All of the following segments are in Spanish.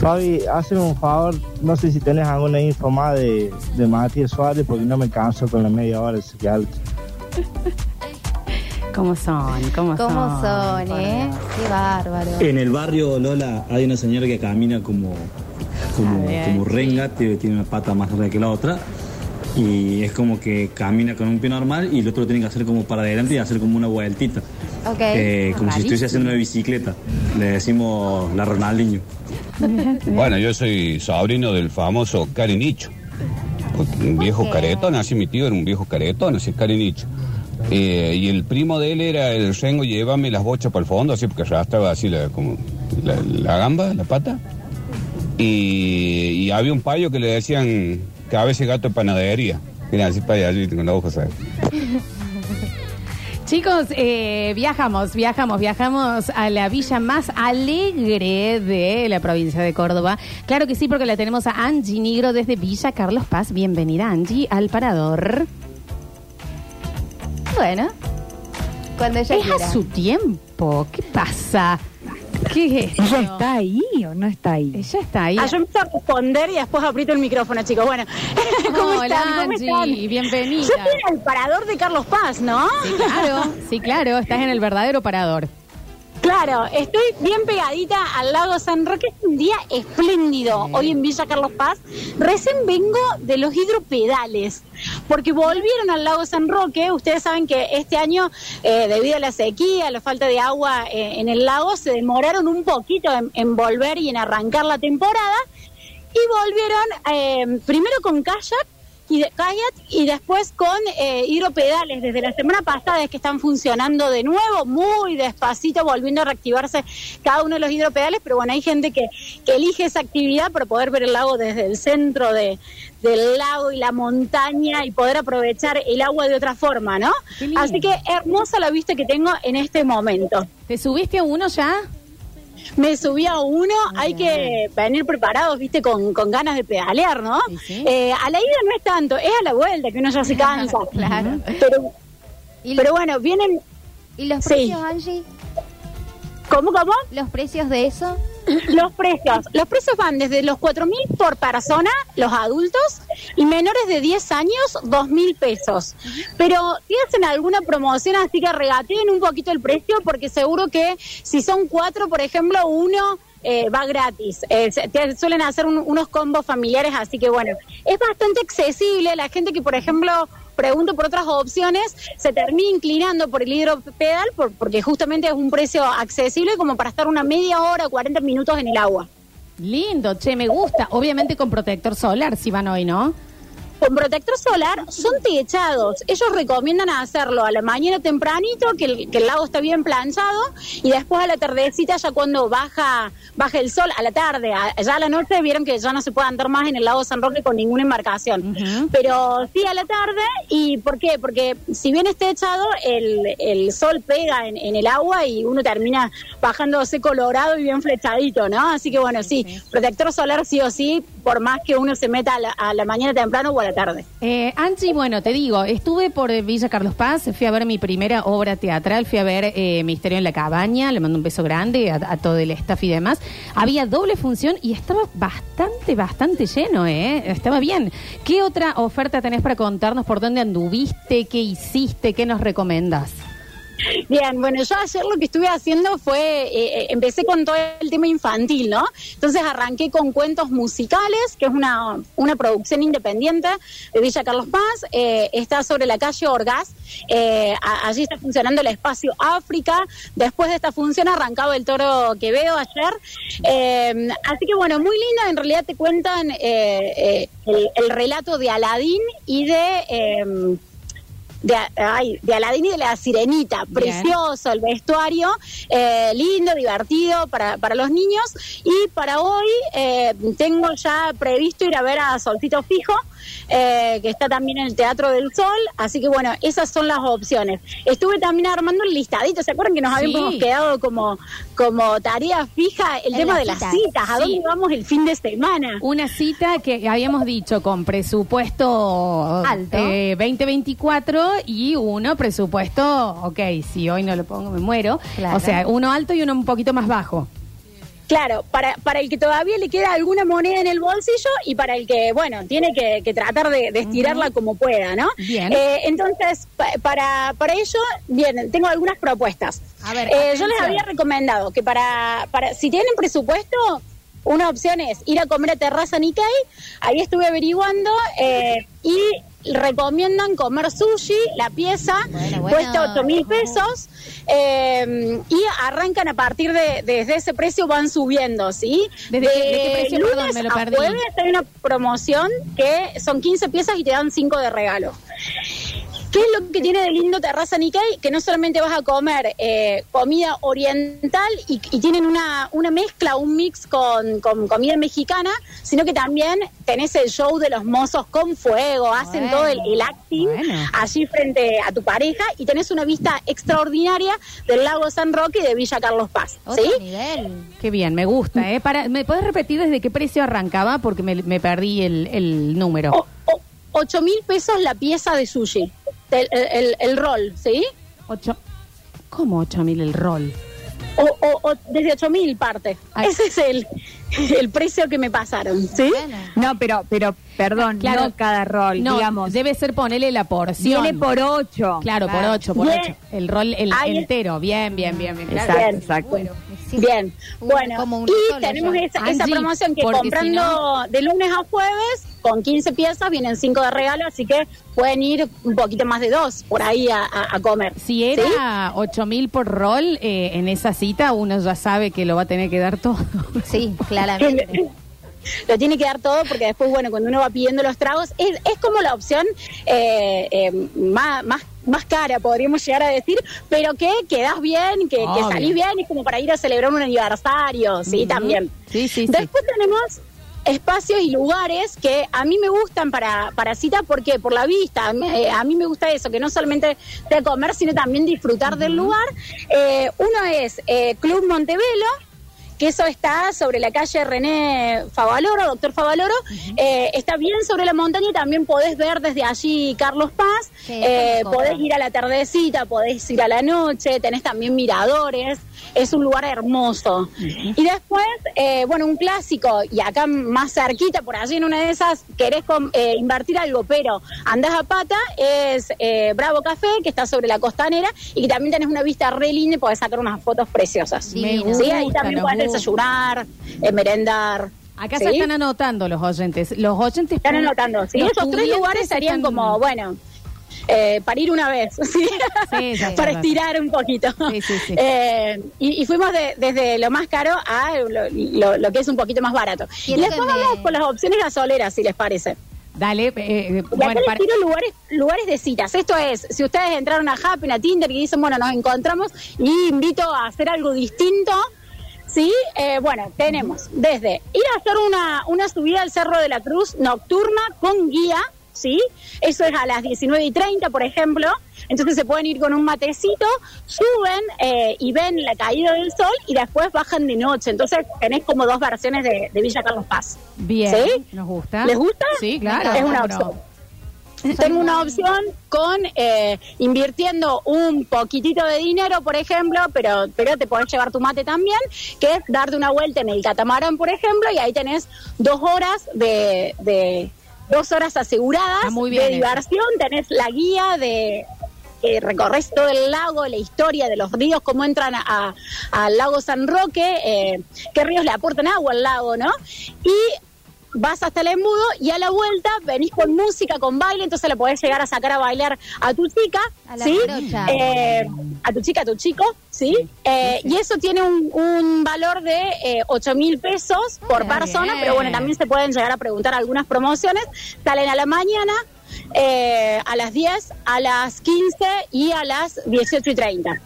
Fabi, hazme un favor, no sé si tenés alguna info más de, de Matías Suárez, porque no me canso con la media hora ese que alto. ¿Cómo son? ¿Cómo, ¿Cómo son? son, eh? Qué bárbaro. En el barrio Lola hay una señora que camina como, como, ver, como renga, tiene, tiene una pata más larga que la otra. Y es como que camina con un pie normal y el otro lo tiene que hacer como para adelante y hacer como una vueltita. Ok. Eh, como si estuviese haciendo una bicicleta. Le decimos la Ronaldinho. Bueno, yo soy sobrino del famoso Carenicho. Porque Un viejo qué? caretón, así mi tío era un viejo caretón, así es Carenicho. Eh, y el primo de él era el rengo, llévame las bochas para el fondo, así porque arrastraba así la, como la, la gamba, la pata. Y, y había un payo que le decían cabeza de gato de panadería. Mira, así para allá, con la hoja, ¿sabes? Chicos, eh, viajamos, viajamos, viajamos a la villa más alegre de la provincia de Córdoba. Claro que sí, porque la tenemos a Angie Nigro desde Villa Carlos Paz. Bienvenida, Angie, al parador. Bueno, cuando ella Es quiera. a su tiempo. ¿Qué pasa? ¿Qué es esto? ¿Ella está ahí o no está ahí? Ella está ahí. Ah, yo empiezo a responder y después aprieto el micrófono, chicos. Bueno, ¿cómo Hola, están? ¿Cómo Angie, están? bienvenida. Yo estoy en el parador de Carlos Paz, ¿no? Sí, claro, sí, claro, estás en el verdadero parador. Claro, estoy bien pegadita al lago San Roque. Es un día espléndido hoy en Villa Carlos Paz. Recién vengo de los hidropedales, porque volvieron al lago San Roque. Ustedes saben que este año, eh, debido a la sequía, la falta de agua eh, en el lago, se demoraron un poquito en, en volver y en arrancar la temporada. Y volvieron eh, primero con kayak y de, kayak y después con eh, hidropedales. Desde la semana pasada es que están funcionando de nuevo, muy despacito, volviendo a reactivarse cada uno de los hidropedales, pero bueno, hay gente que, que elige esa actividad para poder ver el lago desde el centro de, del lago y la montaña y poder aprovechar el agua de otra forma, ¿no? Así que hermosa la vista que tengo en este momento. ¿Te subiste a uno ya? Me subí a uno, hay bien. que venir preparados, viste, con, con ganas de pedalear, ¿no? Sí, sí. Eh, a la ida no es tanto, es a la vuelta que uno ya se cansa. Claro. Pero, ¿Y, pero bueno, vienen, y los Sí. precios, Angie? ¿cómo, cómo? ¿Los precios de eso? Los precios. Los precios van desde los 4 mil por persona, los adultos, y menores de 10 años, 2 mil pesos. Pero si hacen alguna promoción, así que regateen un poquito el precio, porque seguro que si son cuatro, por ejemplo, uno eh, va gratis. Eh, te suelen hacer un- unos combos familiares, así que bueno, es bastante accesible. La gente que, por ejemplo, pregunto por otras opciones, se termina inclinando por el hidropedal por- porque justamente es un precio accesible como para estar una media hora, 40 minutos en el agua. Lindo, che, me gusta. Obviamente con protector solar si van hoy, ¿no? Con protector solar son techados. Ellos recomiendan hacerlo a la mañana tempranito, que el, que el lago está bien planchado, y después a la tardecita, ya cuando baja baja el sol, a la tarde, a- ya a la noche, vieron que ya no se puede andar más en el lago San Roque con ninguna embarcación. Pero sí a la tarde, ¿y por qué? Porque si bien está techado, el, el sol pega en, en el agua y uno termina bajándose colorado y bien flechadito, ¿no? Así que bueno, sí, protector solar sí o sí, por más que uno se meta a la, a la mañana temprano o a la tarde. Eh, Angie, bueno, te digo, estuve por Villa Carlos Paz, fui a ver mi primera obra teatral, fui a ver eh, Misterio en la Cabaña, le mando un beso grande a, todo el staff y demás. Había doble función y estaba bastante, bastante lleno, ¿eh? Estaba bien. ¿Qué otra oferta tenés para contarnos? ¿Por dónde anduviste? ¿Qué hiciste? ¿Qué nos recomendas? Bien, bueno, yo ayer lo que estuve haciendo fue, eh, eh, empecé con todo el tema infantil, ¿no? Entonces arranqué con cuentos musicales, que es una, una producción independiente de Villa Carlos Paz, eh, está sobre la calle Orgaz, eh, allí está funcionando el espacio África, después de esta función arrancaba el toro que veo ayer, así que bueno, muy linda, en realidad te cuentan el, el relato de Aladín y de... de, ay, de Aladín y de la Sirenita. Precioso el vestuario, eh, lindo, divertido para, para los niños. Y para hoy eh, tengo ya previsto ir a ver a Solcito Fijo, eh, que está también en el Teatro del Sol. Así que bueno, esas son las opciones. Estuve también armando el listadito. ¿Se acuerdan que nos Sí. habíamos quedado como, como tarea fija el En tema de las citas. citas? ¿A Sí. dónde vamos el fin de semana? Una cita que habíamos dicho con presupuesto Alto. eh, 2024 y uno presupuesto, ok, si hoy no lo pongo me muero. Claro. O sea, uno alto y uno un poquito más bajo. Claro, para, para el que todavía le queda alguna moneda en el bolsillo y para el que, bueno, tiene que, que tratar de, de estirarla como pueda, ¿no? Bien. Eh, entonces, pa- para, para ello, bien, tengo algunas propuestas. A ver, Eh, yo les había recomendado que para, para si tienen presupuesto, una opción es ir a comer a Terraza Nikkei. Ahí estuve averiguando eh, y recomiendan comer sushi, la pieza, Bueno, bueno. cuesta 8 mil pesos eh, y arrancan a partir de desde ese precio van subiendo, ¿sí? ¿Desde qué- de qué precio? lunes Perdón, me lo a perdí. jueves hay una promoción que son 15 piezas y te dan 5 de regalo. ¿Qué es lo que tiene de lindo Terraza Nikkei? Que no solamente vas a comer eh, comida oriental y, y tienen una, una mezcla, un mix con, con comida mexicana, sino que también tenés el show de los mozos con fuego, hacen Bueno, todo el, el acting bueno. allí frente a tu pareja y tenés una vista extraordinaria del lago San Roque y de Villa Carlos Paz. Otro ¿sí? nivel. Qué bien, me gusta, ¿eh? Para, ¿Me puedes repetir desde qué precio arrancaba? Porque me, me perdí el, el número. O- o- ocho mil pesos la pieza de sushi, el, el- el rol, ¿sí? Ocho. ¿Cómo ocho mil el rol? O, o- o desde 8 mil parte. Ay. Ese es el, el precio que me pasaron, ¿sí? Bueno. No, pero, pero, perdón, Claro. no cada rol, No, digamos. debe ser ponerle la porción. Viene por ocho. Claro, por Claro. ocho, por Bien. ocho. El rol el Ahí- entero. Bien, bien, bien, bien. claro. Exacto, Bien. exacto. Bueno, sí. Bien, bueno, como y solo tenemos esa, esa Angie, promoción que comprando de lunes a jueves, con 15 piezas vienen 5 de regalo, así que pueden ir un poquito más de dos por ahí a, a- a comer. Si era ocho mil por rol, eh, en esa cita uno ya sabe que lo va a tener que dar todo. Sí, claramente. Lo tiene que dar todo porque después, bueno, cuando uno va pidiendo los tragos, es, es como la opción eh, eh, más, más, más cara, podríamos llegar a decir, pero que quedas bien, que, salís bien, es como para ir a celebrar un aniversario, sí, también. Sí, sí, sí. Después tenemos espacios y lugares que a mí me gustan para, para cita, porque Por la vista, a mí, eh, a mí me gusta eso, que no solamente de comer, sino también disfrutar del lugar. Eh, uno es eh, Club Montevelo, que eso está sobre la calle René Favaloro, doctor Favaloro, eh, está bien sobre la montaña y también podés ver desde allí Carlos Paz, eh, podés ir a la tardecita, podés ir a la noche, tenés también miradores, es un lugar hermoso. Y después, eh, bueno, un clásico, y acá más cerquita, por allí en una de esas, querés com- eh, invertir algo, pero andás a pata, es Bravo Café, que está sobre la costanera, y que también tenés una vista re linda y podés sacar unas fotos preciosas. Me. Sí, ahí también podés. Desayunar, eh, merendar. Acá ¿sí? se están anotando los oyentes. Los oyentes Están anotando. Sí, esos tres lugares serían están- como, bueno, eh, para ir una vez, ¿sí? Sí, sí, para estirar un poquito. Eh, y, y fuimos de- desde lo más caro a lo, lo- lo que es un poquito más barato. Y después me- vamos con las opciones gasoleras, si les parece. Dale, eh, eh, bueno, les para- tiro lugares, lugares de citas. Esto es, si ustedes entraron a Happn, a Tinder y dicen, bueno, nos encontramos y invito a hacer algo distinto, ¿sí? Eh, bueno, tenemos desde ir a hacer una, una subida al Cerro de la Cruz nocturna con guía, ¿sí? Eso es a las 19 y 30, por ejemplo. Entonces se pueden ir con un matecito, suben eh, y ven la caída del sol y después bajan de noche. Entonces tenés como dos versiones de, de Villa Carlos Paz. bien, ¿Sí? nos gusta. ¿Les gusta? Sí, claro. Es una opción. Tengo una opción con eh, invirtiendo un poquitito de dinero, por ejemplo, pero, pero te podés llevar tu mate también, que es darte una vuelta en el catamarán, por ejemplo, y ahí tenés dos horas de, de dos horas aseguradas Está muy bien de diversión, tenés la guía de que recorres todo el lago, la historia de los ríos, cómo entran a- al lago San Roque, eh, qué ríos le aportan agua al lago, ¿no? Y vas hasta el embudo y a la vuelta venís con música, con baile, entonces la podés llegar a sacar a bailar a tu chica, A la ¿sí? Eh, a tu chica, a tu chico, ¿sí? Eh, Y eso tiene un, un valor de eh, 8 mil pesos por Ah, persona, bien. pero bueno, también se pueden llegar a preguntar algunas promociones. Salen a la mañana, eh, a las 10, a las 15 y a las 18 y 30.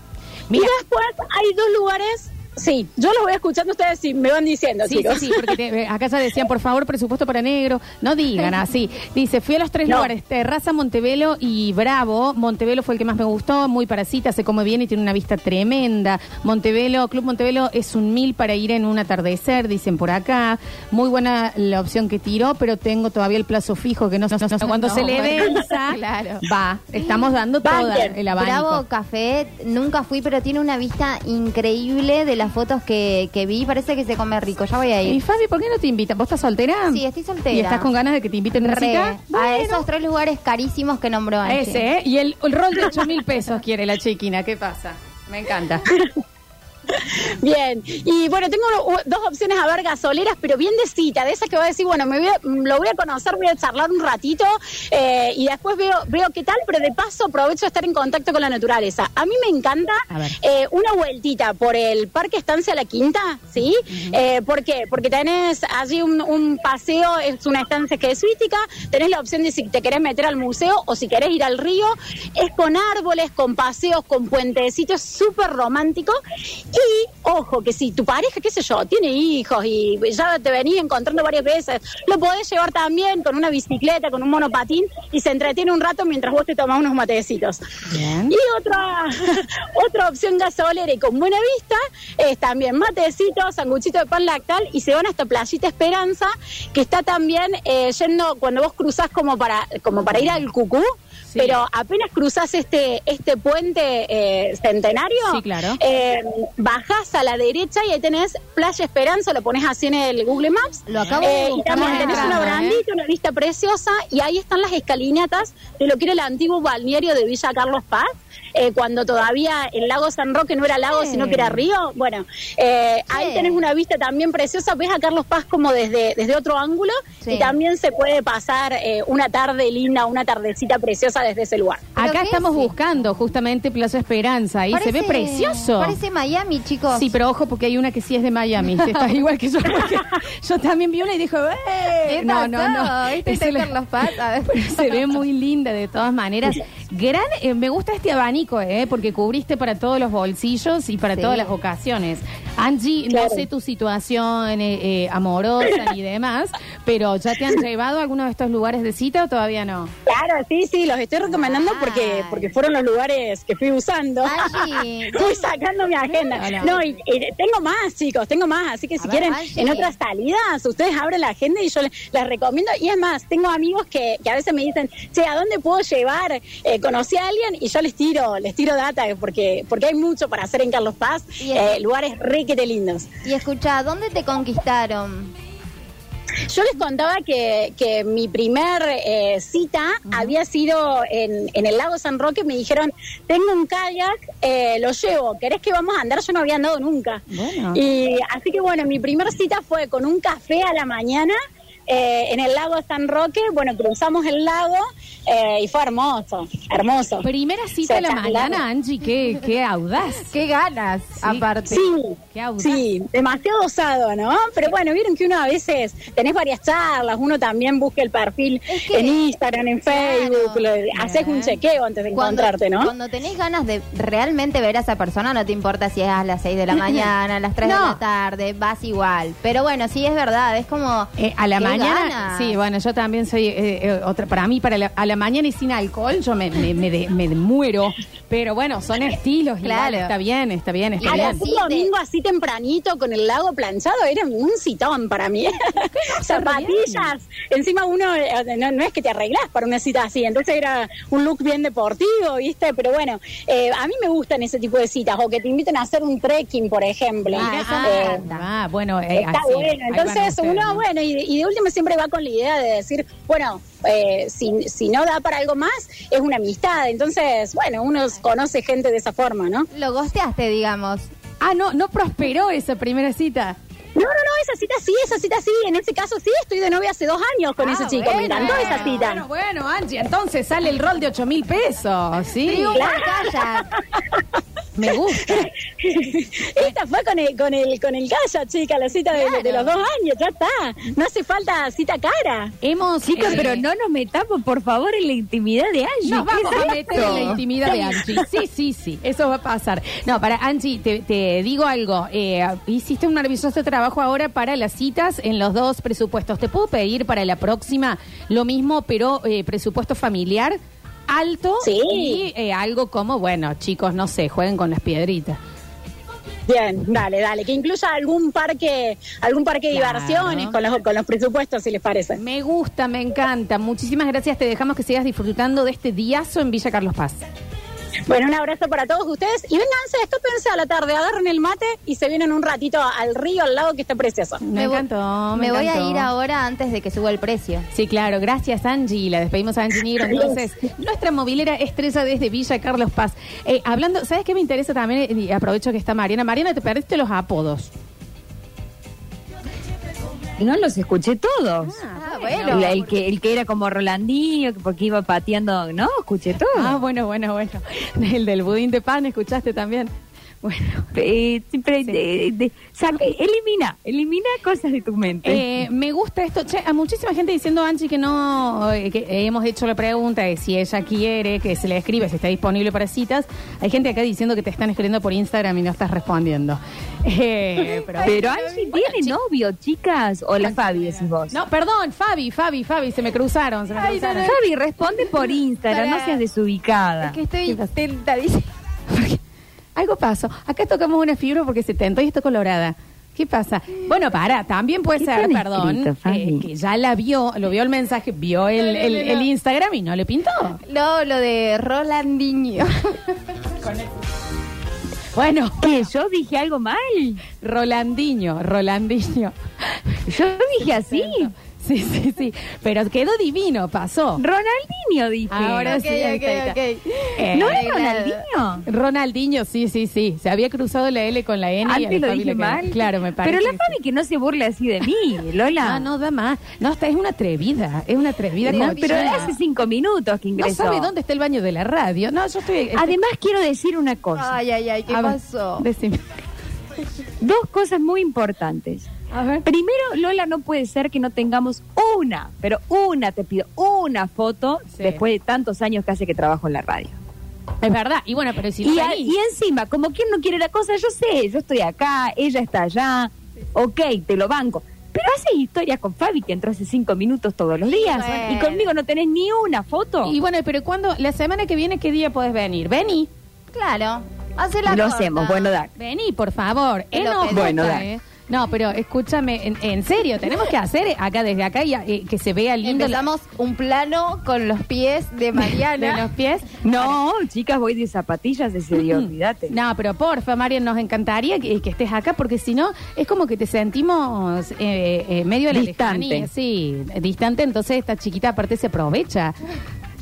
Mira. Y después hay dos lugares, sí, yo los voy escuchando ustedes si me van diciendo, Sí, sí, chicos. sí, porque te- eh, acá ya decían, por favor, presupuesto para negro. No digan así. Dice, fui a los tres No. lugares, Terraza, Montevelo y Bravo. Montevelo fue el que más me gustó, muy para cita, se come bien y tiene una vista tremenda. Montevelo, Club Montevelo es un mil para ir en un atardecer, dicen por acá. Muy buena la opción que tiró, pero tengo todavía el plazo fijo que no sé cuando No, se le bueno, venza. claro. Va, estamos dando toda Banquen. el abanico. Bravo Café, nunca fui, pero tiene una vista increíble de las fotos que, que vi. Parece que se come rico. Ya voy a Y ir. Fabi, ¿por qué no te invitan? ¿Vos estás soltera? Sí, estoy soltera. ¿Y estás con ganas de que te inviten una Re, cita? a Bueno. esos tres lugares carísimos que nombró Angie. Ese, ¿eh? Y el, el rol de 8 mil pesos quiere la chiquina. ¿Qué pasa? Me encanta. Bien, y bueno, tengo dos opciones a ver gasoleras, pero bien de cita, de esas que voy a decir, bueno, me voy a- mm, lo voy a conocer, voy a charlar un ratito eh, y después veo, veo qué tal, pero de paso aprovecho de estar en contacto con la naturaleza. A mí me encanta eh, una vueltita por el Parque Estancia La Quinta, ¿sí? Eh, ¿Por qué? Porque tenés allí un, un paseo, es una estancia que es turística, tenés la opción de si te querés meter al museo o si querés ir al río, es con árboles, con paseos, con puentecitos, súper romántico. Y, ojo, que si tu pareja, qué sé yo, tiene hijos y ya te venís encontrando varias veces, lo podés llevar también con una bicicleta, con un monopatín y se entretiene un rato mientras vos te tomás unos matecitos. Bien. Y otra, otra opción gasolera y con buena vista es también matecitos, sanguchito de pan lactal y se van hasta Playita Esperanza, que está también eh, yendo cuando vos cruzás como para, como para ir al Cucú. Sí. Pero apenas cruzás este, este puente eh, centenario, Sí, claro. eh, bajás a la derecha y ahí tenés Playa Esperanza, lo pones así en el Google Maps. Lo acabo de Eh, y buscar también tenés una ¿eh? brandita, una vista preciosa, y ahí están las escalinatas de lo que era el antiguo balneario de Villa Carlos Paz, eh, cuando todavía el lago San Roque no era lago, Sí. sino que era río. Bueno, eh, ahí tenés una vista también preciosa, ves a Carlos Paz como desde, desde otro ángulo, Sí. y también se puede pasar eh, una tarde linda, una tardecita preciosa desde ese lugar. ¿Pero Acá estamos es? buscando justamente Plaza Esperanza y se ve precioso. Parece Miami, chicos. Sí, pero ojo porque hay una que sí es de Miami. Está igual que yo. porque yo también vi una y dijo, ¡eh! ¿Qué No, no, no. La- Carlos Paz. A ver. Pero se ve muy linda de todas maneras. Gran, eh, me gusta este abanico, ¿eh? Porque cubriste para todos los bolsillos y para Sí. todas las ocasiones. Angie, Claro. no sé tu situación eh, eh, amorosa ni demás, pero ¿ya te han llevado a alguno de estos lugares de cita o todavía no? Claro, sí, sí, los estoy recomendando Ay. porque porque fueron los lugares que fui usando. Angie, Fui sacando mi agenda. Hola. No, y, y tengo más, chicos, tengo más. Así que si ver, quieren, Angie. en otras salidas, ustedes abren la agenda y yo les, les recomiendo. Y es más, tengo amigos que, que a veces me dicen, che, ¿a dónde puedo llevar? Eh, conocí a alguien y yo les tiro, les tiro data porque, porque hay mucho para hacer en Carlos Paz. Eh, lugares riquete lindos. Y escucha, ¿dónde te conquistaron? Yo les contaba que, que mi primer eh, cita había sido en, en el lago San Roque. Me dijeron, tengo un kayak, eh, lo llevo, ¿querés que vamos a andar? Yo no había andado nunca. Bueno. Y así que bueno, mi primer cita fue con un café a la mañana. Eh, en el lago San Roque, bueno, cruzamos el lago eh, y fue hermoso, hermoso. Primera cita de la mañana, Angie, qué, qué audaz. Qué ganas, aparte. Sí, Qué audaz. sí, demasiado osado, ¿no? Pero bueno, vieron que uno a veces tenés varias charlas, uno también busca el perfil Es que- en Instagram, en Claro. Facebook, lo- haces un chequeo antes de Cuando, encontrarte, ¿no? cuando tenés ganas de realmente ver a esa persona, no te importa si es a las 6 de la mañana, a las 3 de la tarde, vas igual. Pero bueno, sí es verdad, es como... Eh, a la qué mañana, ganas. sí, bueno, yo también soy eh, eh, otra. Para mí, para la- a la mañana y sin alcohol, yo me, me, me de- me muero. Pero bueno, son estilos, Claro. claro. Está bien, está bien, está A bien. un domingo así tempranito con el lago planchado era un citón para mí. Zapatillas. Encima uno, eh, no, no es que te arreglás para una cita así, entonces era un look bien deportivo, ¿viste? Pero bueno, eh, a mí me gustan ese tipo de citas, o que te inviten a hacer un trekking, por ejemplo. Ah, Eh, encanta. Ah, bueno, eh, Está así, bueno, entonces uno, ¿no? bueno, y, y de último siempre va con la idea de decir, bueno, eh, si, si no da para algo más, es una amistad. Entonces, bueno, uno conoce gente de esa forma, ¿no? Lo gosteaste, digamos. Ah, no, no prosperó esa primera cita. No, no, no, esa cita sí, esa cita sí. En este caso sí, estoy de novia hace dos años con Ah, ese chico. bueno, Me encantó esa cita. Bueno, bueno, Angie, entonces sale el rol de 8 mil pesos, ¿sí? Triunfo Claro. Me gusta. Esta fue con el, con el, con el calla, chica, la cita de, Claro. de los dos años, ya está. No hace falta cita cara. Hemos. Chicos, eh, pero no nos metamos, por favor, en la intimidad de Angie. Nos ¿Qué vamos es a meter en la intimidad de Angie. Sí, sí, sí, eso va a pasar. No, para Angie, te, te digo algo. Eh, hiciste un maravilloso trabajo ahora para las citas en los dos presupuestos. ¿Te puedo pedir para la próxima lo mismo, pero eh, presupuesto familiar alto Sí. y eh, algo como, bueno, chicos, no sé, jueguen con las piedritas. Bien, dale, dale. Que incluya algún parque, algún parque de Claro. diversiones con los, con los presupuestos, si les parece. Me gusta, me encanta. Muchísimas gracias. Te dejamos que sigas disfrutando de este diazo en Villa Carlos Paz. Bueno, un abrazo para todos ustedes y vénganse, estúpense a la tarde, agarren el mate y se vienen un ratito al río, al lago, que está precioso. Me, voy- encantó. Me, voy a ir ahora antes de que suba el precio. Sí, claro, gracias Angie. La despedimos a Angie Negro. Entonces, nuestra movilera estrella desde Villa Carlos Paz. Eh, hablando, ¿sabes qué me interesa también? Y aprovecho que está Mariana. Mariana, te perdiste los apodos. No los escuché todos. Ah, el, el que, el que era como Rolandinho, que porque iba pateando, no, escuché todo. Ah, bueno, bueno, bueno. El del budín de pan, ¿escuchaste también? Bueno. Eh, siempre de- de- saca- elimina, elimina cosas de tu mente. Eh, me gusta esto. Che, a muchísima gente diciendo, Angie, que no, eh, que hemos hecho la pregunta de si ella quiere que se le escriba, si está disponible para citas. Hay gente acá diciendo que te están escribiendo por Instagram y no estás respondiendo. Eh, pero, Pero Angie tiene novio, chicas, o la Fabi decís vos. No, perdón, Fabi, Fabi, Fabi, se me cruzaron, se me cruzaron. Fabi, responde por Instagram, Para- no seas desubicada. Es que estoy tentadísima. Algo pasó. Acá tocamos una fibra porque se tentó y está colorada. ¿Qué pasa? Bueno, para, también puede ¿Qué ser, perdón, escrito, eh, que ya la vio, lo vio el mensaje, vio el, No, no, el- no, el no. Instagram y no le pintó. No, lo de Rolandinho. Bueno, ¿Qué? ¿Yo dije algo mal? Rolandinho, Rolandinho. Yo dije así. Sí, sí, sí. Pero quedó divino, pasó. Ronaldinho dije. Ahora Ok, sí, ahí está, ahí ok, está. ok. Eh, ¿No es Arreglado. Ronaldinho? Ronaldinho, sí, sí, sí. Se había cruzado la L con la N y a Antes la lo Fabi dije le quedó- mal. Claro, me parece. Pero la que Fabi que no se burle así de mí, Lola. Ah, no da más. No, esta es una atrevida. Es una atrevida. No, como pero hace cinco minutos que No ingresó. sabe dónde está el baño de la radio. No, yo estoy. Además, quiero decir una cosa. Ay, ay, ay, ¿qué A ver, pasó? decime. Dos cosas muy importantes. A ver. Primero, Lola, no puede ser que no tengamos una, pero una, te pido, una foto Sí. después de tantos años que hace que trabajo en la radio. Es verdad. Y bueno, pero si Y, a- encima, como quien no quiere la cosa, yo sé, yo estoy acá, ella está allá, ok, te lo banco. Pero haces historias con Fabi que entró hace cinco minutos todos los días bueno. y conmigo no tenés ni una foto. Y bueno, pero cuando la semana que viene, ¿qué día podés venir? Vení. Claro. Hace la lo corta. hacemos, bueno, da. Vení, por favor. Pedí. Bueno, dale. eh. No, pero escúchame, en, en serio, tenemos que hacer acá desde acá y, eh, que se vea lindo la- Empezamos un plano con los pies de Mariana. de los pies. No, chicas, voy de zapatillas ese día, olvídate. No, pero porfa, Marian, nos encantaría que, que estés acá porque si no, es como que te sentimos eh, eh, medio la Distante. lejanía. Sí, distante, entonces esta chiquita aparte se aprovecha.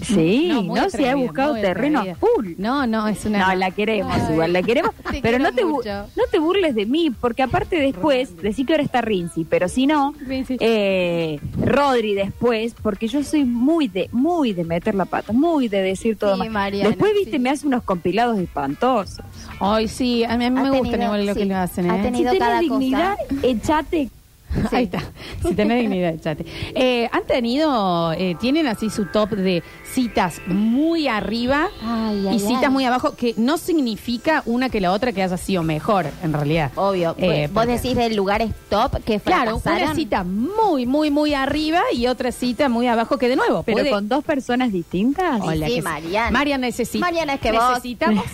Sí, no, muy se ha buscado terreno atrevida. full. No, no, es una... No, la queremos Ay. igual, la queremos. Te pero no te, mucho. no te burles de mí, porque aparte después, decí que ahora está Rinzi, pero si no, eh, Rodri después, porque yo soy muy de muy de meter la pata, muy de decir todo Sí, mal. Mariana, después, viste, sí. me hace unos compilados espantosos. Ay, sí, a mí, a mí Ha me gusta tenido- igual lo sí, que le hacen, ha ¿eh? tenido- Si cada tenés cosa. dignidad, echate. Ahí está. Si tenés dignidad, chate. Eh, ¿Han tenido, eh, tienen así su top de citas muy arriba Ay, y citas ay. muy abajo? Que no significa una que la otra que haya sido mejor, en realidad. Obvio. Eh, Vos porque- decís de lugares top que Claro, una cita muy, muy, muy arriba y otra cita muy abajo que de nuevo. Pero puede- con dos personas distintas. Sí, Hola, sí, que- Mariana. Mariana necesita. Mariana, es que vos- necesitamos.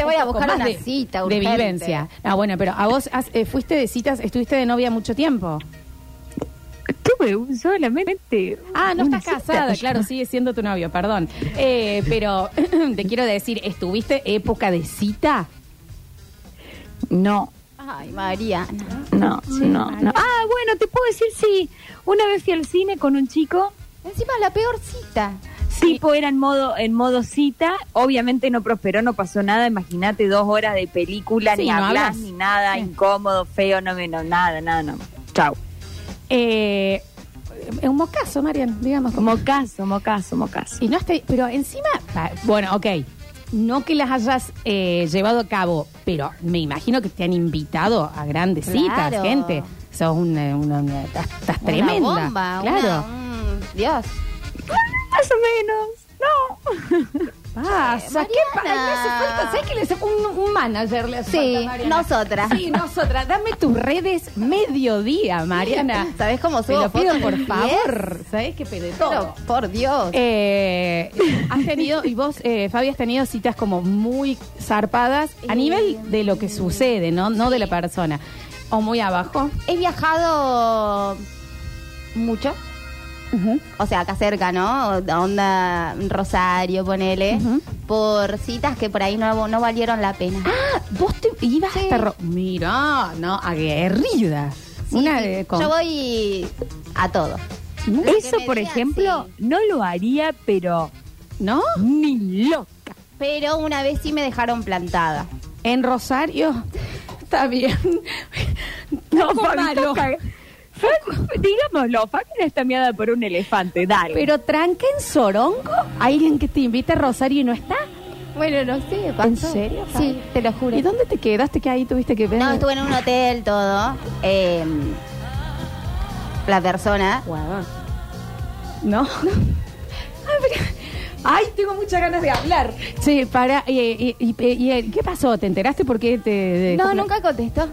Te voy a buscar más una de- cita De urgente. vivencia. Ah, bueno, pero a vos has- eh, fuiste de citas, estuviste de novia mucho tiempo. Tuve un- solamente. Ah, no estás cita. casada, claro, sigue siendo tu novio, perdón. Eh, pero te quiero decir, ¿estuviste época de cita? No. Ay, Mariana. No, no, no. Ah, bueno, te puedo decir sí. Una vez fui al cine con un chico Encima la peor cita. Tipo era en modo, en modo cita, obviamente no prosperó, no pasó nada, imagínate dos horas de película, Sí, ni no hablas. ni nada, Sí. incómodo, feo, no, no, nada, nada, no. Chau. Eh, un mocazo, Marian, digamos. Como, Mocaso, mocaso, mocaso. y no esté, pero encima, bueno, ok. No que las hayas eh, llevado a cabo, pero me imagino que te han invitado a grandes citas, gente. Sos una, una, una- estás, estás Una tremenda. bomba. claro. una- Dios. Más o menos, no. Pasa, ¿qué pasa? Le hace falta, ¿sabes que le hace un, un manager le hace Sí, falta, Mariana? nosotras. Sí, nosotras. Dame tus redes mediodía, Mariana. ¿Sabés cómo Te subo lo pido por favor. ¿Sabes qué pede todo? Pero, por Dios. Eh, has tenido, y vos, eh, Fabi, has tenido citas como muy zarpadas a nivel de lo que sucede, ¿no? No de la persona. O muy abajo. He viajado mucho. Ujú. o sea, acá cerca, ¿no? Onda Rosario, ponele, Ujú. por citas que por ahí no, no valieron la pena. Ah, vos te ibas Sí. hasta... Ro- Mira, no, aguerrida. Sí, Una sí. de... con- Yo voy a todo. ¿No? Lo que Eso, me por digan, ejemplo, sí. no lo haría, pero ¿No? ni loca. Pero una vez sí me dejaron plantada. En Rosario. Está bien. No, Poco malo. Digámoslo, Fátima está miada por un elefante, dale. Pero tranca en Sorongo, alguien que te invita a Rosario y no está. Bueno, no sé, ¿En serio? Sí, te lo juro. ¿Y dónde te quedaste que ahí tuviste que ver? No, estuve en un hotel, todo. Eh, la persona. Huevón. ¿No? Ay, tengo muchas ganas de hablar. Sí, para. ¿Y, y- y- y- y- qué pasó? ¿Te enteraste por qué te.? de- No, nunca contestó.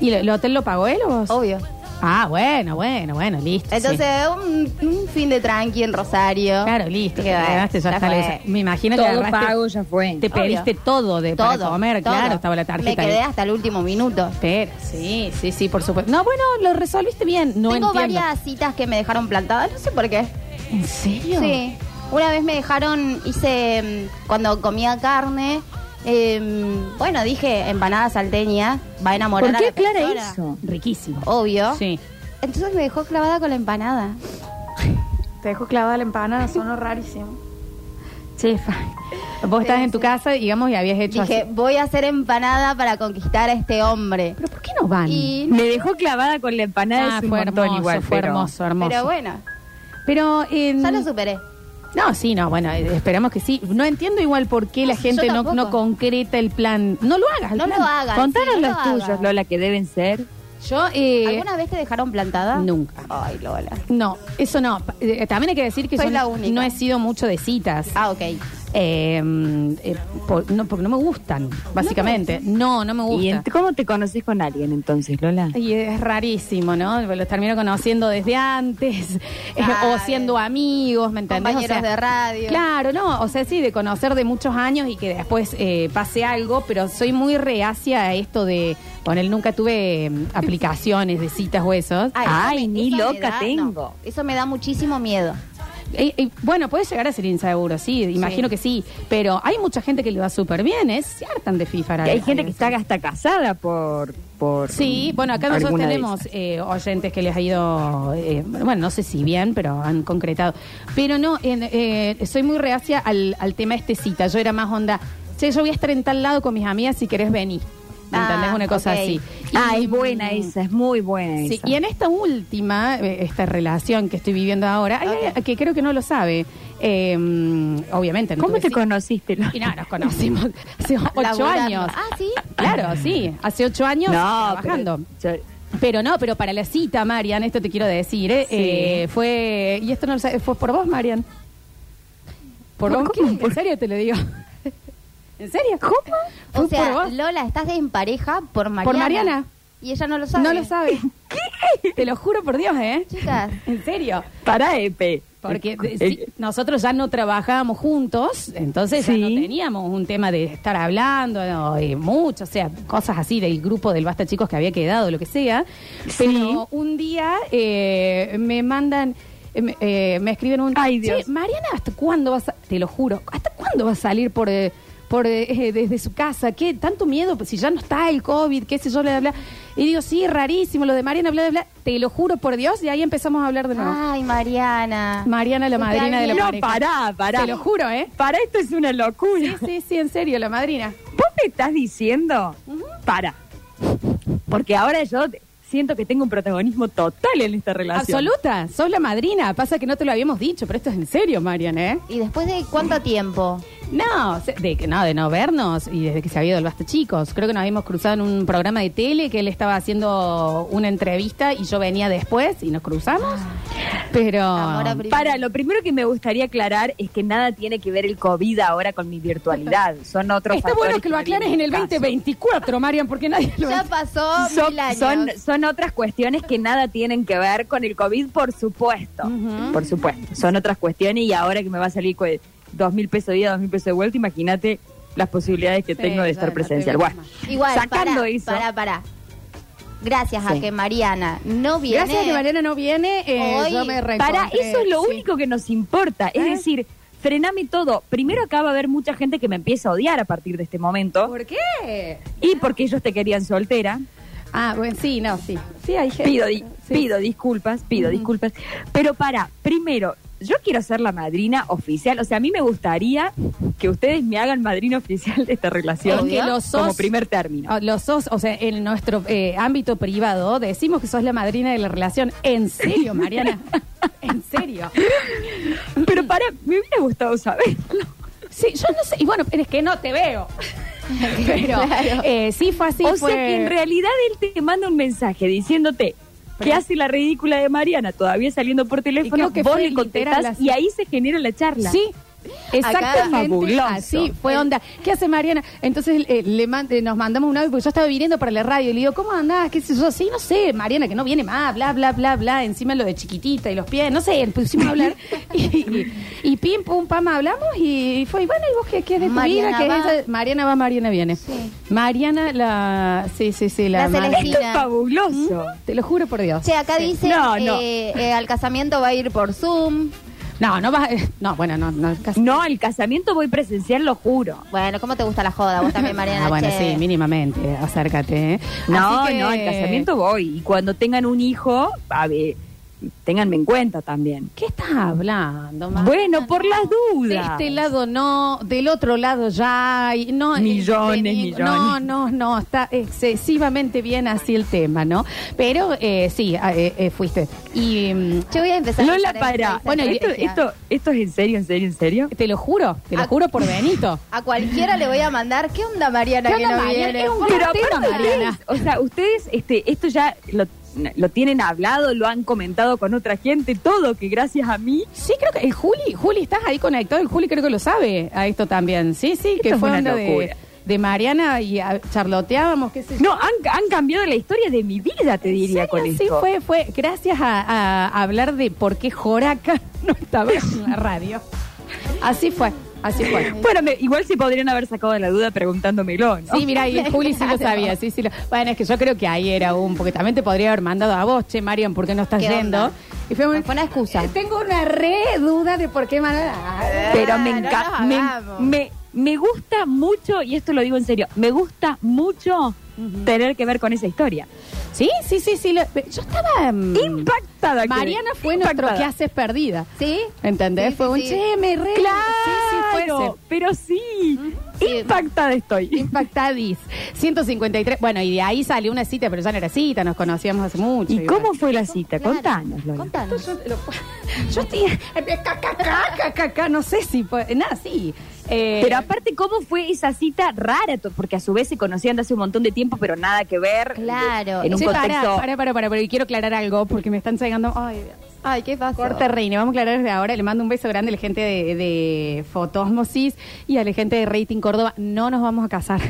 ¿Y el hotel lo pagó él o vos? Obvio. Ah, bueno, bueno, bueno, listo. sí. Entonces, un, un fin de tranqui en Rosario. Claro, listo. Que te va, quedaste, ya ya está, fue. Lisa. Me imagino que todo agarraste- pago ya fue. Te pediste todo de para Todo. comer, todo. claro, estaba la tarjeta Me quedé ahí. hasta el último minuto. Pero, sí, sí, sí, por supuesto. No, bueno, lo resolviste bien, no Tengo entiendo. varias citas que me dejaron plantada, no sé por qué. ¿En serio? Sí. Una vez me dejaron, hice, mm, cuando comía carne, em, bueno, dije empanada salteña, va a enamorar ¿Por a qué la aclara persona. eso? Riquísimo. Obvio. Sí. Entonces me dejó clavada con la empanada. Te dejo clavada la empanada, sonó rarísimo. Sí, vos estás en tu casa, digamos, y habías hecho Dije, así. voy a hacer empanada para conquistar a este hombre. ¿Pero por qué no van? Y, Me dejó clavada con la empanada ah, es un fue montón hermoso, igual, fue pero- hermoso, hermoso. pero bueno, Pero, en- ya lo superé. No, sí, no, bueno, eh, esperamos que sí. No entiendo igual por qué la Yo gente no, tampoco. no concreta el plan. No lo hagas. el No plan. lo hagan. Contanos sí, no los lo tuyos. Lola, que deben ser. Yo, eh, ¿Alguna vez te dejaron plantada? Nunca. Ay, Lola. No, eso no. Eh, también hay que decir que Soy son- la única. no he sido mucho de citas. Ah, ok. Eh, eh, por- no, porque no me gustan, básicamente. No, no me ¿Y gusta. ent- cómo te conoces con alguien entonces, Lola? Y es rarísimo, ¿no? Los termino conociendo desde antes, eh, o siendo amigos, ¿me entendés? Compañeros de radio. Claro, no, o sea, sí, de conocer de muchos años y que después eh, pase algo, pero soy muy reacia a esto de, bueno, él nunca tuve mm, aplicaciones de citas o esos. Eso Ay, ni eso me loca da- tengo. no, eso me da muchísimo miedo. Eh, eh, bueno, puede llegar a ser inseguro, sí, imagino que sí, pero hay mucha gente que le va súper bien, es se hartan de FIFA. Hay gente que está hasta casada por... por Sí, bueno, acá nosotros tenemos eh, oyentes que les ha ido, eh, bueno, no sé si bien, pero han concretado. Pero no, en- eh, soy muy reacia al, al tema este cita. Yo era más onda, che, yo voy a estar en tal lado con mis amigas si querés venir. ¿Me Ah, entendés? Una cosa así. Ah, Y, es buena esa, es muy buena Sí, esa. y en esta última, eh, esta relación que estoy viviendo ahora, hay Ok. alguien que creo que no lo sabe. Eh, obviamente. no ¿Cómo te conociste? Y no, nos conocimos hace ocho años. Ah, sí. Claro, sí, hace ocho años trabajando. pero yo- Pero no, pero para la cita, Marian, esto te quiero decir, ¿eh? Sí. Eh, fue, y esto no lo sé, fue por vos, Marian. ¿Por vos? ¿En serio te lo digo? ¿En serio? ¿Cómo? O ¿Fue sea, vos? Lola, estás en pareja por Mariana. ¿Por Mariana? Y ella no lo sabe. No lo sabe. ¿Qué? Te lo juro por Dios, ¿eh? Chicas. ¿En serio? Para, Epe. Porque de- Eh, sí, nosotros ya no trabajábamos juntos, entonces Sí. ya no teníamos un tema de estar hablando, no, eh, mucho, o sea, cosas así del grupo del Basta Chicos que había quedado, lo que sea. Pero un día eh, me mandan, eh, me, eh, me escriben un... Ay, Dios. "Che, Mariana, ¿hasta cuándo vas a...? Te lo juro, ¿hasta cuándo vas a salir por... eh, por eh, eh, desde su casa, ¿qué? Tanto miedo, pues si ya no está el COVID, qué sé yo, bla, bla, bla. Y digo, sí, rarísimo, lo de Mariana, bla, bla, bla. Te lo juro por Dios, y ahí empezamos a hablar de nuevo. Ay, Mariana. Mariana, la madrina de la No, pareja. pará, pará. Te lo juro, ¿eh? Para esto es una locura. Sí, sí, sí, en serio, la madrina. ¿Vos me estás diciendo? Para. Porque ahora yo te- siento que tengo un protagonismo total en esta relación. Absoluta, sos la madrina. Pasa que no te lo habíamos dicho, pero esto es en serio, Marian, ¿eh? ¿Y después de cuánto tiempo? No, se- de, que- no, de no vernos y desde que se había ido el Basta Chicos. Creo que nos habíamos cruzado en un programa de tele que él estaba haciendo una entrevista y yo venía después y nos cruzamos. Pero. Amor a pri- Para, lo primero que me gustaría aclarar es que nada tiene que ver el COVID ahora con mi virtualidad. Son otros Está factores bueno que lo aclares en el caso. 2024, Marian, porque nadie lo Ya pasó Son, mil años. son, son otras cuestiones que nada tienen que ver con el COVID, por supuesto. Por supuesto. Son otras cuestiones y ahora que me va a salir con dos mil pesos de ida, dos mil pesos de vuelta, imagínate las posibilidades que Sí, tengo de estar presencial. Bueno, Igual, sacando para, eso. para, para. gracias a Sí. que Mariana no viene. Gracias a que Mariana no viene, eh, Hoy, yo me Para eso es lo sí. único que nos importa. Es ¿Eh? decir, frename todo. Primero acá va a haber mucha gente que me empieza a odiar a partir de este momento. ¿Por qué? Y porque ellos te querían soltera. Ah, bueno, sí, no, sí. Sí, hay gente. Pido, di- Sí. pido disculpas, pido disculpas. Pero para, primero, yo quiero ser la madrina oficial. O sea, a mí me gustaría que ustedes me hagan madrina oficial de esta relación. Es que lo sos- como primer término. Oh, Los sos, o sea, en nuestro eh, ámbito privado decimos que sos la madrina de la relación. ¿En serio, Mariana? ¿En serio? Pero para, me hubiera gustado saber. Sí, yo no sé. Y bueno, pero es que no te veo. Pero Claro. eh, sí fue así. o fue... sea que en realidad él te manda un mensaje diciéndote que hace la ridícula de Mariana todavía saliendo por teléfono, que vos le contestás y ahí se genera la charla. Sí. Exactamente. Así fue onda. ¿Qué hace Mariana? Entonces eh, le man- eh, nos mandamos un audio porque yo estaba viniendo para la radio y le digo, ¿cómo andás? ¿Qué sé yo? Sí, no sé, Mariana, que no viene más, bla, bla, bla, bla. Encima lo de chiquitita y los pies, no sé, pusimos a hablar. y, y, y pim, pum, pam, hablamos y fue, y bueno, ¿y vos qué, qué es de tu Mariana vida? ¿Qué va. es esa- Mariana va, Mariana viene. Sí. Mariana, la. Sí, sí, sí, la. La Celestina. Esto es fabuloso. Te lo juro por Dios. Che, acá dice No, no. eh, eh, al casamiento va a ir por Zoom. No, no vas. No, bueno, no, no. casi- No, al casamiento voy presencial, lo juro. Bueno, ¿cómo te gusta la joda? Vos también, Mariana. Ah, bueno, che. sí, mínimamente, acércate. ¿eh? No, Así que- no, al casamiento voy. Y cuando tengan un hijo, a ver, ténganme en cuenta también. ¿Qué estás hablando, ma? Bueno, por las De dudas. este lado no, del otro lado ya hay. No, Millones, eh, de- millones. No, no, no, está excesivamente bien así el tema, ¿no? Pero eh, sí, eh, eh, fuiste. Y mm, Yo voy a empezar a Lola, usar para. Bueno, esto, esto, esto es en serio, en serio, en serio. te lo juro, te lo Ah. juro por Benito. A cualquiera le voy a mandar. ¿Qué onda, Mariana, ¿Qué que onda, no Mariana? viene? Es un Pero tema, Mariana. o sea, ustedes, este, esto ya lo, lo tienen hablado, lo han comentado con otra gente, todo, que gracias a mí. Sí, creo que el Juli, Juli, estás ahí conectado, el Juli creo que lo sabe a esto también. Sí, sí, que Esto fue una de, locura. de Mariana y a- charloteábamos, qué sé yo. No, han, han cambiado la historia de mi vida, te diría ¿En con serio? esto. Sí, fue, fue gracias a, a hablar de por qué Joraca no estaba en la radio. Así fue, así fue. Bueno, me- igual se podrían haber sacado la duda preguntándolo, ¿no? Sí, mira, y Juli sí lo sabía, sí, sí. Lo... Bueno, es que yo creo que ahí era un, porque también te podría haber mandado a vos, che, Marian, ¿por qué no estás ¿Qué yendo? onda? Y fue, Fue una excusa. Eh, Tengo una re duda de por qué Mariana. Pero me, Ah, no me, me, me gusta mucho, y esto lo digo en serio, me gusta mucho tener que ver con esa historia. Sí, sí, sí, sí. lo- yo estaba. mm, Impactada. quedé, Mariana fue nuestro impactada. que haces perdida. ¿Sí? ¿Entendés? Sí, fue sí, un sí. che, me re. Claro, Sí, sí, fue ese. pero sí, Sí. impactada estoy. Impactadis. 153. Bueno, y de ahí salió una cita, pero ya no era cita, nos conocíamos hace mucho. ¿Y cómo fue la cita? Claro. Contanos, Lola. Contanos. Yo, estoy. ca, ca, ca, ca, ca, ca, no sé si fue. Nada, sí. Eh, Pero aparte, ¿cómo fue esa cita rara? Porque a su vez se conocían de hace un montón de tiempo, pero nada que ver. Claro. En un sí, contexto. para, para, para, para, pero quiero aclarar algo porque me están llegando. Ay, Dios. Ay, ¿qué pasó? Corte Reina, vamos a aclarar desde ahora. Le mando un beso grande a la gente de, de Fotosmosis y a la gente de Rating Córdoba. No nos vamos a casar.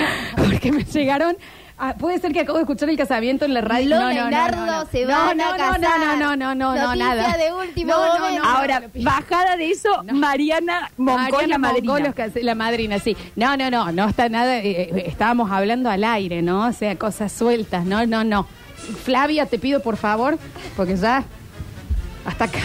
Porque me llegaron. Ah, puede ser que acabo de escuchar el casamiento en la radio. Lola no, no, y no, Nardo no, no. se no, van no, a no, casar. No, no, no, no, no, nada. de último No, no, momento. no. Ahora, bajada de eso, Mariana Moncó Mariana la madrina. Moncó, los la madrina, sí. No, no, no, no está nada. eh, eh, estábamos hablando al aire, ¿no? O sea, cosas sueltas, no, no, no. Flavia, te pido por favor, porque ya. Hasta acá.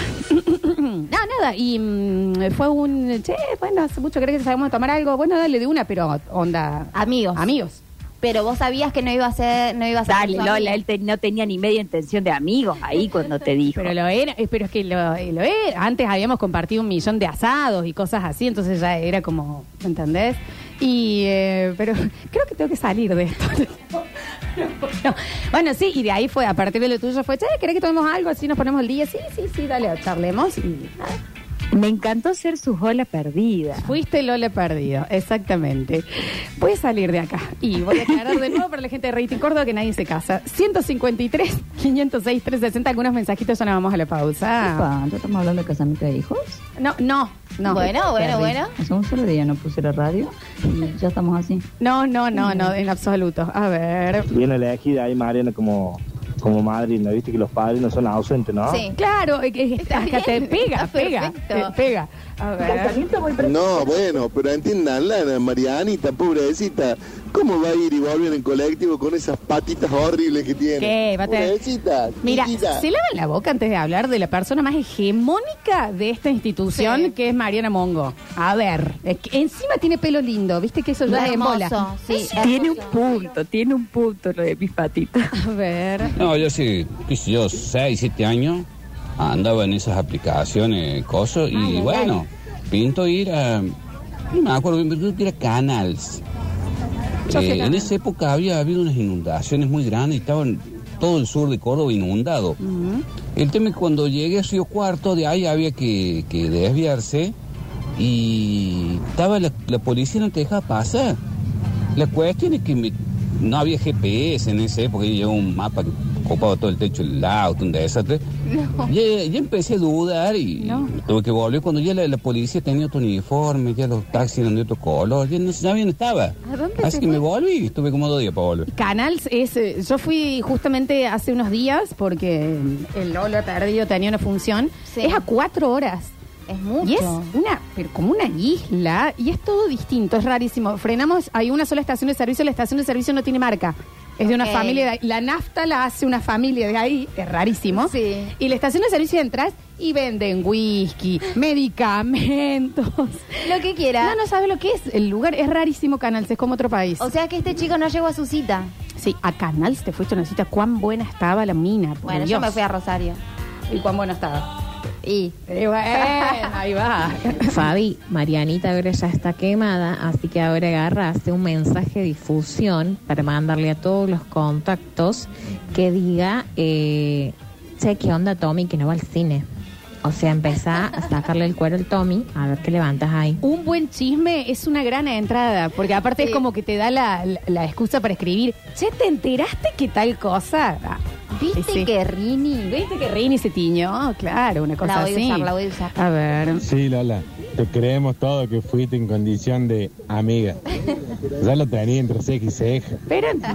no, nada. Y mm, fue un. Che, bueno, hace mucho que sabemos tomar algo. Bueno, dale de una, pero onda. Amigos. Amigos. Pero vos sabías que no iba a ser, no iba a ser Dale, Lola, él te- no tenía ni media intención de amigos ahí cuando te dijo. Pero lo era, eh, pero es que lo, eh, lo era. Antes habíamos compartido un millón de asados y cosas así, entonces ya era como, ¿me entendés? Y, eh, pero creo que tengo que salir de esto. No. Bueno, sí, y de ahí fue, a partir de lo tuyo fue, che, ¿querés que tomemos algo? Así nos ponemos el día. Sí, sí, sí, dale, charlemos. Y nada. Me encantó ser su jola perdida. Fuiste Lola perdido, exactamente. Voy a salir de acá y voy a aclarar de nuevo para la gente de Rating Córdoba que nadie se casa. 153, 506, 360, algunos mensajitos, ya nos vamos a la pausa. ¿Cuánto estamos hablando de casamiento de hijos? No, no, no. Bueno, bueno, bueno. Hace un solo día no puse la radio y ya estamos así. No, no, no, no, en absoluto. A ver. Viene elegida ahí Mariana como, como madrina. Viste que los padres no son ausentes, ¿no? Sí. Claro, eh, que Está acá te bien, pega, está pega, perfecto. te pega. A ver. No, bueno, pero entiendanla, Marianita, pobrecita. ¿Cómo va a ir y volver en colectivo con esas patitas horribles que tiene? ¿Qué? Va a tener- Pobrecita, Mira, chiquita. se lavan la boca antes de hablar de la persona más hegemónica de esta institución, Sí. que es Mariana Mongo. A ver, es que encima tiene pelo lindo, viste que eso ya es Hermoso, bola. sí. Tiene un hermoso. punto, tiene un punto lo de mis patitas. A ver. No, yo sí, qué sé yo, 6, 7 años andaba en esas aplicaciones, cosas, y Ay, ay, bueno, pinto ir a. No me acuerdo bien, pero creo que era Canals. Eh, en esa época había habido unas inundaciones muy grandes y estaban todo el sur de Córdoba inundado. El tema es que cuando llegué a Río Cuarto, de ahí había que, que desviarse y estaba la, la policía no te dejaba pasar. La cuestión es que me- no había GPS en esa época, yo llevaba un mapa que ocupaba todo el techo del auto, un desastre. Ya, ya empecé a dudar y No. tuve que volver cuando ya la, la policía tenía otro uniforme, ya los taxis eran de otro color, ya no sabía dónde estaba. ¿A dónde Así que fue? me volví y estuve como dos días para volver. Canals es. eh, Yo fui justamente hace unos días porque el Lola Perdido tenía una función. Sí. Es a cuatro horas. Es mucho. Y es una, pero como una isla, y es todo distinto, es rarísimo. Frenamos, hay una sola estación de servicio, la estación de servicio no tiene marca. Es de una Ok. familia de ahí. La nafta la hace una familia de ahí, es rarísimo. Sí. Y la estación de servicio entras y venden whisky, medicamentos. Lo que quiera. No, no sabes lo que es. El lugar es rarísimo, Canals, es como otro país. O sea que este chico no llegó a su cita. sí, a Canals te fuiste a una cita. Cuán buena estaba la mina. por Bueno, yo Dios. me fui a Rosario. ¿Y cuán buena estaba? Y. Y bueno, ahí va. Fabi, Marianita ahora ya está quemada, así que ahora agarra, hace un mensaje de difusión para mandarle a todos los contactos que diga, eh, che, ¿qué onda Tommy que no va al cine? O sea, empezá a sacarle el cuero al Tommy, a ver qué levantas ahí. Un buen chisme es una gran entrada, porque aparte Sí. es como que te da la, la- la excusa para escribir. Che, ¿te enteraste que tal cosa? Ah, ¿Viste sí. que Rini? ¿Viste que Rini se tiñó? Claro, una cosa La voy a así. usar, la voy a usar. A ver. Sí, Lola, te creemos todo que fuiste en condición de amiga. Ya lo tenía entre ceja y ceja. Pero no,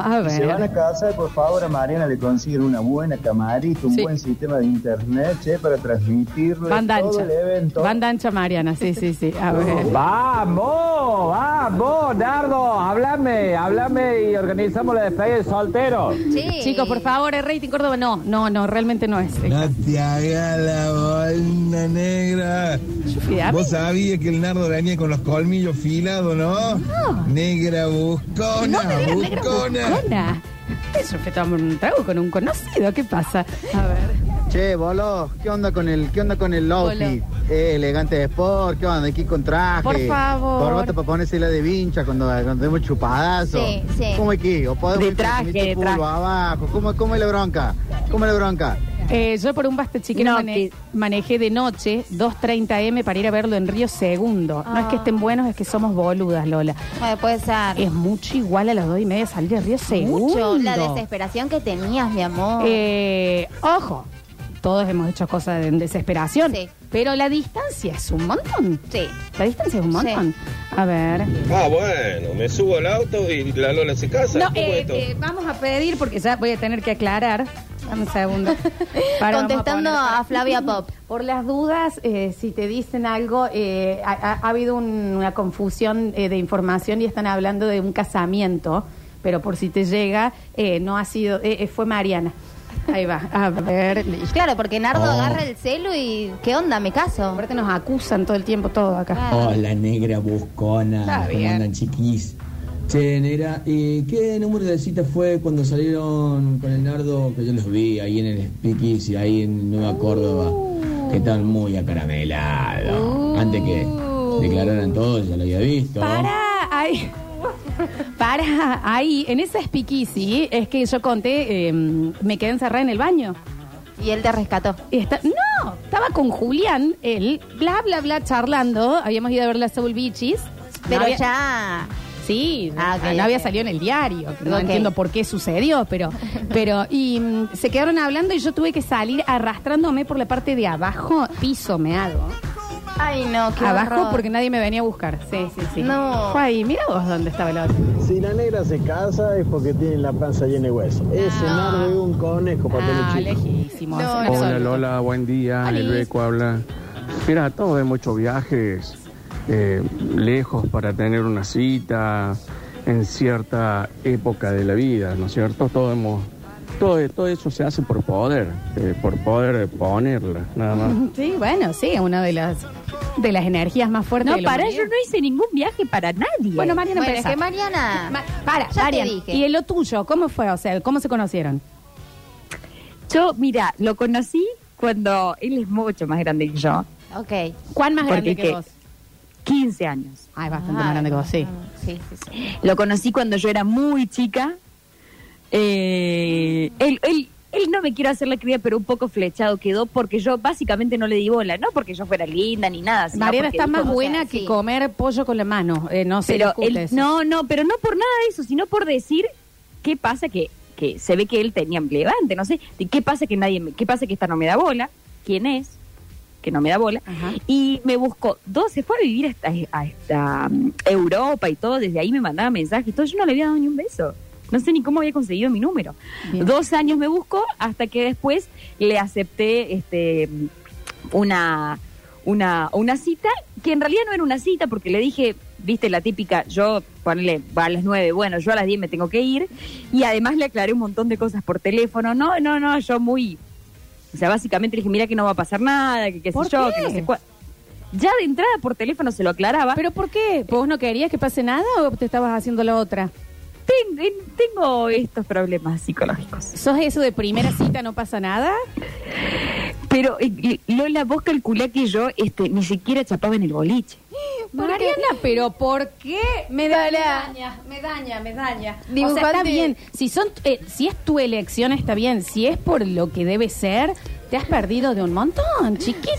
a Si se van ver. a casa, por favor, a Mariana le consiguen una buena camarita, un Sí. buen sistema de internet, che, para transmitirle Banda todo ancha. el evento. Banda ancha Mariana, sí, sí, sí. A ver. Vamos, vamos, Nardo, háblame, háblame y organizamos la despedida de soltero. Sí. Chicos, por favor, el rating Córdoba. No, no, no, realmente no es. No te hagas la boina negra. Vos sabías que el nardo venía con los colmillos filados, ¿no? Negra buscona, No me digas negra buscona. buscona. Eso un trago con un conocido. ¿Qué pasa? A ver. Che, bolo, ¿qué onda con el, qué onda con el outfit? Eh, elegante de sport, ¿qué onda? Aquí con traje. Por favor. Corbata para ponerse la de vincha cuando, cuando tenemos chupadazo. Sí, sí. ¿Cómo es que? ¿O podemos De traje, de traje. abajo? ¿Cómo, ¿Cómo es la bronca? ¿Cómo es la bronca? Eh, yo por un basta chiquero No, mane- que- manejé de noche 2.30 M para ir a verlo en Río Segundo. No es que estén buenos, es que somos boludas, Lola. Bueno, puede ser. Es mucho igual a las dos y media salir a Río Segundo. Mucho. La desesperación que tenías, mi amor. Eh, ojo, todos hemos hecho cosas en desesperación. Sí. Pero la distancia es un montón. Sí. La distancia es un montón. A ver. Ah, bueno, me subo al auto y la Lola se casa. No, ¿Cómo eh, eh, vamos a pedir, porque ya voy a tener que aclarar. Dame un segundo. Para, Contestando poner- a Flavia Pop. Por las dudas, eh, si te dicen algo, eh, ha, ha- ha habido un- una confusión eh, de información y están hablando de un casamiento, pero por si te llega, eh, no ha sido, eh, fue Mariana. Ahí va, a ver, listo. Claro, porque Nardo Oh. agarra el celo y ¿qué onda? Me caso. Aparte nos acusan todo el tiempo, todo acá. Hola, negra buscona. Está ¿Cómo bien. andan, chiquis? Che, negra, ¿y qué número de cita fue cuando salieron con el nardo? Que yo los vi ahí en el Speakeasy, ahí en Nueva Córdoba. Que estaban muy acaramelados. Antes que declararan todo, ya lo había visto. Para, ahí. Para, ahí, en esa speakeasy, es que yo conté, eh, me quedé encerrada en el baño. Y él te rescató. Y está- no, estaba con Julián, él, bla, bla, bla, charlando. Habíamos ido a ver las Soul Beaches. Pero No había- ya. Sí, Ah, ok, no había ok. salido en el diario. que No Ok. entiendo por qué sucedió, pero, pero y mm, se quedaron hablando y yo tuve que salir arrastrándome por la parte de abajo, piso meado. Ay, no, qué Abajo horror. porque nadie me venía a buscar. Sí, sí, sí. No. Fue ahí, mira vos dónde estaba el otro. Si la negra se casa es porque tiene la panza llena de hueso. Ese nardo es un conejo, papel Ah, chico. lejísimos. en Hola. Lola, buen día, Olis. el Beco habla. Mira, todos de muchos viajes eh, lejos para tener una cita en cierta época de la vida, ¿no es cierto? Todo, hemos, todo, todo eso se hace por poder, eh, por poder ponerla, nada más. Sí, bueno, sí, una de las de las energías más fuertes No, de la para, humanidad. yo no hice ningún viaje para nadie. Bueno, Mariana, Bueno, empezá. es que Mariana. Ma- para, ya Marian, te dije. ¿y lo tuyo? ¿Cómo fue? O sea, ¿cómo se conocieron? Yo, mira, lo conocí cuando él es mucho más grande que yo. Ok. ¿Cuán más Porque grande que que- vos? 15 años. Ah, es bastante más grande que vos, sí. Sí, sí, sí. Lo conocí cuando yo era muy chica. Eh, él, él, él no me quiero hacer la cría, pero un poco flechado quedó porque yo básicamente no le di bola. No porque yo fuera linda ni nada. sino Mariana está dijo, más o sea, buena que sí. comer pollo con la mano. Eh, no se pero él, no, no, pero no por nada de eso, sino por decir qué pasa que, que se ve que él tenía levante, no sé, qué pasa que nadie, me- qué pasa que esta no me da bola, quién es, que no me da bola, Ajá. y me buscó, dos, se fue a vivir hasta, a esta mm, Europa y todo, desde ahí me mandaba mensajes y todo, yo no le había dado ni un beso. No sé ni cómo había conseguido mi número. Bien. Dos años me buscó hasta que después le acepté este una, una, una cita, que en realidad no era una cita, porque le dije, viste, la típica, yo, ponle, a las nueve, bueno, yo a las diez me tengo que ir, y además le aclaré un montón de cosas por teléfono, no, no, no, yo muy, o sea, básicamente le dije, mira que no va a pasar nada, que qué sé ¿Por yo, qué? que no sé cuál. Ya de entrada por teléfono se lo aclaraba. ¿Pero por qué? ¿Vos no querías que pase nada o te estabas haciendo la otra? Tengo, tengo estos problemas psicológicos. ¿Sos eso de primera cita no pasa nada? Pero eh, Lola, vos calculá que yo este, ni siquiera chapaba en el boliche. Mariana, pero ¿por qué? Me, da- me daña, me daña, me daña. O sea, Dibujante. está bien. Si son, eh, si es tu elección, está bien. Si es por lo que debe ser, te has perdido de un montón, chiquis.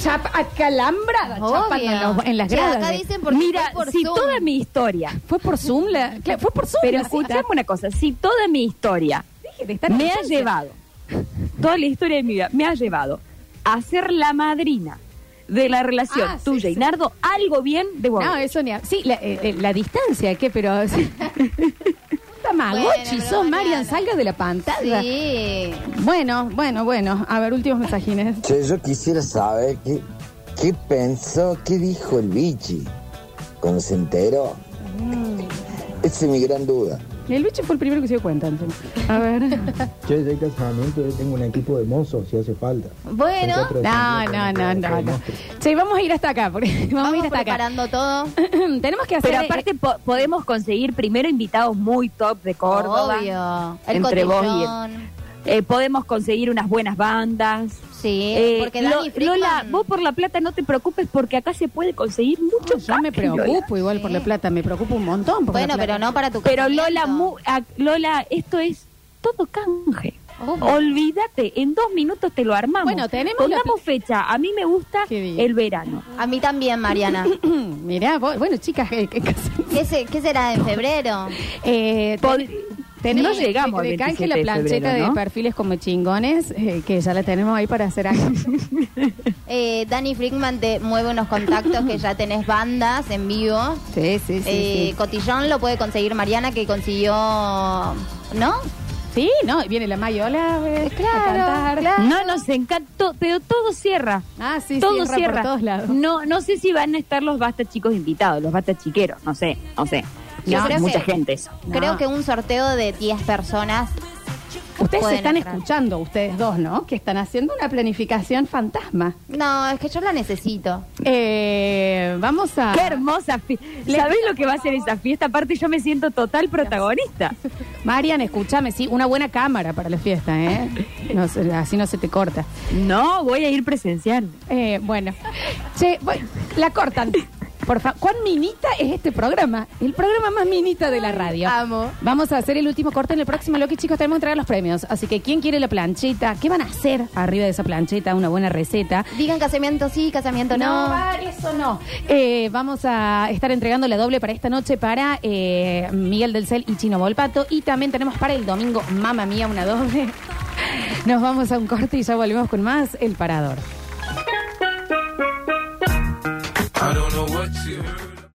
Chapa, acalambrada, chapando en, los- en las Che, gradas. acá de- dicen porque Mira, fue por si Zoom. toda mi historia, Fue por Zoom, la- claro, fue por Zoom. pero la cita. escuchame una cosa, si toda mi historia Deje de estar me ha llevado, toda la historia de mi vida me ha llevado a ser la madrina de la relación Ah, sí, tuya y sí. Nardo, algo bien debo No, haber eso ni. a- Sí, la, eh, eh, la distancia, ¿qué? Pero. sí. Tamagotchi, Bueno, sos Marian, salga de la pantalla. Sí. Bueno, bueno, bueno. A ver, últimos mensajines. Che, yo quisiera saber qué, qué pensó, qué dijo el bichi cuando se enteró. Esa es mi gran duda. El bicho fue el primero que se dio cuenta. entonces. A ver. Che, ya hay casamiento, yo tengo un equipo de mozos si hace falta. Bueno, Son cuatro de No, cinco, no, no, no, no. monstruos. Che, vamos a ir hasta acá, porque vamos, a vamos ir hasta acá. preparando todo. Tenemos que hacer. Pero aparte po- podemos conseguir primero invitados muy top de Córdoba. Obvio. El entre vos y cotillón. Eh, podemos conseguir unas buenas bandas. Sí, Eh, porque Lo- Dani Frickman... Lola, vos por la plata no te preocupes porque acá se puede conseguir mucho. Yo me canje, Lola. preocupo igual por la plata, me preocupo un montón. Por la Bueno, plata. pero no para tu Pero. Lola, mu- a- Lola, esto es todo canje. Obvio. Olvídate, en dos minutos te lo armamos. Bueno, tenemos la Pongamos fecha. A mí me gusta el verano. A mí también, Mariana. Mirá, vos- bueno, chicas, ¿qué, qué, ¿Qué, se- qué será en febrero? Eh, Pod- ten- no tenemos llegamos de, de canje 27 la de plancheta de perfiles como chingones, eh, que ya la tenemos ahí para hacer algo. Eh, Dani Frickman te mueve unos contactos que ya tenés bandas en vivo. sí, sí, sí. Eh, sí. Cotillón lo puede conseguir Mariana, que consiguió. ¿No? Sí, no, viene la Mayola eh, a cantar. claro. No, nos encantó, pero todo cierra. Ah, sí, todo cierra por cierra. todos lados. No, no sé si van a estar los basta chicos invitados, los basta chiqueros, no sé, no sé. Yo No, creo mucha que- gente eso. Creo No. que un sorteo de 10 personas. Ustedes se están entrar. escuchando, ustedes dos, ¿no? Que están haciendo una planificación fantasma. No, es que yo la necesito. Eh, vamos a... Qué hermosa fiesta. ¿Sabés lo que va a ser esa fiesta? Aparte yo me siento total protagonista. Marian, escúchame, sí, una buena cámara para la fiesta, ¿eh? No se- así no se te corta. No, voy a ir presencial. Eh, bueno, che, voy- la cortan. Por favor, ¿cuán minita es este programa? El programa más minita de la radio. Amo. Vamos a hacer el último corte en el próximo bloque, chicos. Tenemos que entregar los premios. Así que, ¿quién quiere la plancheta? ¿Qué van a hacer arriba de esa plancheta? Una buena receta. Digan casamiento sí, casamiento no. va, eso no. Eh, vamos a estar entregando la doble para esta noche para eh, Miguel del Cel y Chino Volpato. Y también tenemos para el domingo, mamá mía, una doble. Nos vamos a un corte y ya volvemos con más El Parador. I don't know what you heard.